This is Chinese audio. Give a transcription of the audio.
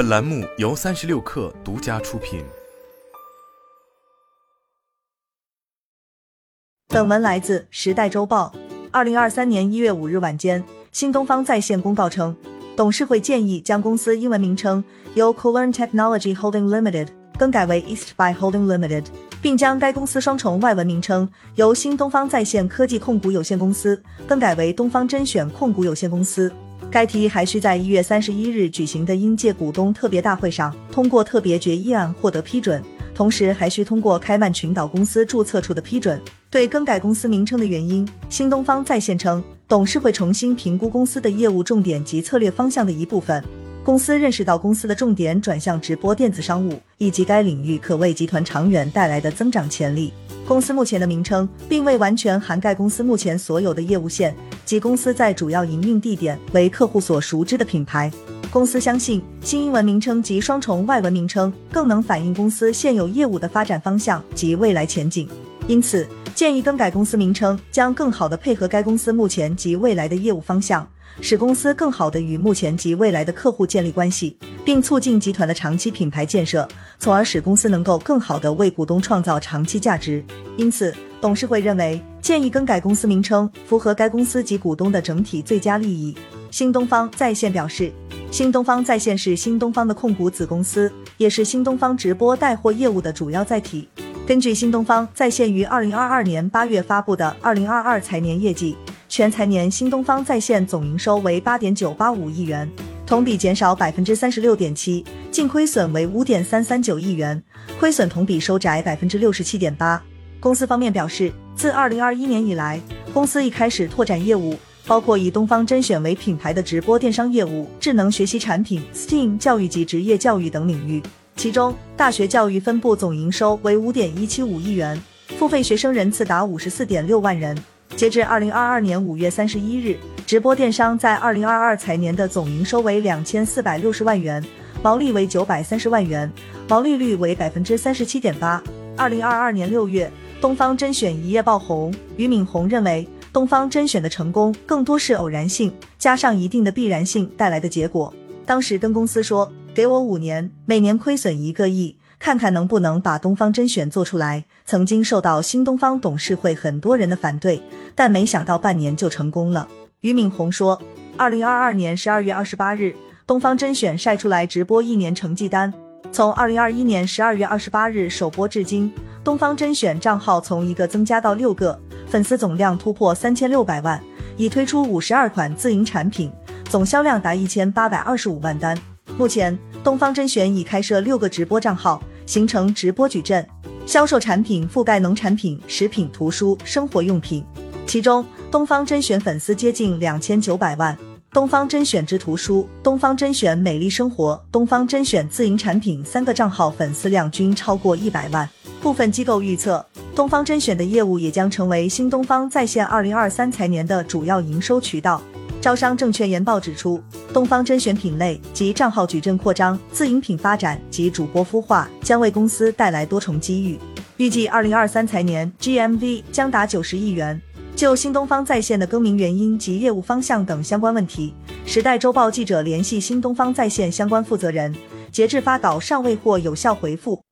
本栏目由三十六氪独家出品。本文来自《时代周报》。二零二三年一月五日晚间，新东方在线公告称，董事会建议将公司英文名称由 Coolern Technology Holding Limited 更改为 Eastby Holding Limited，并将该公司双重外文名称由新东方在线科技控股有限公司更改为东方甄选控股有限公司。该提议还需在一月三十一日举行的应届股东特别大会上通过特别决议案获得批准，同时还需通过开曼群岛公司注册处的批准。对更改公司名称的原因，新东方在线称，董事会重新评估公司的业务重点及策略方向的一部分。公司认识到公司的重点转向直播电子商务，以及该领域可为集团长远带来的增长潜力。公司目前的名称并未完全涵盖公司目前所有的业务线及公司在主要营运地点为客户所熟知的品牌。公司相信新英文名称及双重外文名称更能反映公司现有业务的发展方向及未来前景，因此建议更改公司名称，将更好地配合该公司目前及未来的业务方向，使公司更好地与目前及未来的客户建立关系，并促进集团的长期品牌建设，从而使公司能够更好地为股东创造长期价值。因此，董事会认为建议更改公司名称，符合该公司及股东的整体最佳利益。新东方在线表示。新东方在线是新东方的控股子公司，也是新东方直播带货业务的主要载体。根据新东方在线于二零二二年八月发布的二零二二财年业绩，全财年新东方在线总营收为八点九八五亿元，同比减少百分之三十六点七，净亏损为五点三三九亿元，亏损同比收窄百分之六十七点八。公司方面表示，自二零二一年以来，公司已开始拓展业务。包括以东方甄选为品牌的直播电商业务、智能学习产品、STEAM 教育及职业教育等领域。其中，大学教育分部总营收为五点一七五亿元，付费学生人次达五十四点六万人。截至二零二二年五月三十一日，直播电商在二零二二财年的总营收为两千四百六十万元，毛利为九百三十万元，毛利率为百分之三十七点八。二零二二年六月，东方甄选一夜爆红，俞敏洪认为。东方甄选的成功更多是偶然性加上一定的必然性带来的结果。当时跟公司说，给我五年，每年亏损一个亿，看看能不能把东方甄选做出来。曾经受到新东方董事会很多人的反对，但没想到半年就成功了。俞敏洪说，二零二二年十二月二十八日，东方甄选晒出来直播一年成绩单。从二零二一年十二月二十八日首播至今，东方甄选账号从一个增加到六个。粉丝总量突破三千六百万，已推出五十二款自营产品，总销量达一千八百二十五万单。目前，东方甄选已开设六个直播账号，形成直播矩阵，销售产品覆盖农产品、食品、图书、生活用品。其中，东方甄选粉丝接近两千九百万，东方甄选之图书、东方甄选美丽生活、东方甄选自营产品三个账号粉丝量均超过一百万。部分机构预测。东方甄选的业务也将成为新东方在线二零二三财年的主要营收渠道。招商证券研报指出，东方甄选品类及账号矩阵扩张、自营品发展及主播孵化将为公司带来多重机遇。预计二零二三财年 GMV 将达九十亿元。就新东方在线的更名原因及业务方向等相关问题，时代周报记者联系新东方在线相关负责人，截至发稿尚未获有效回复。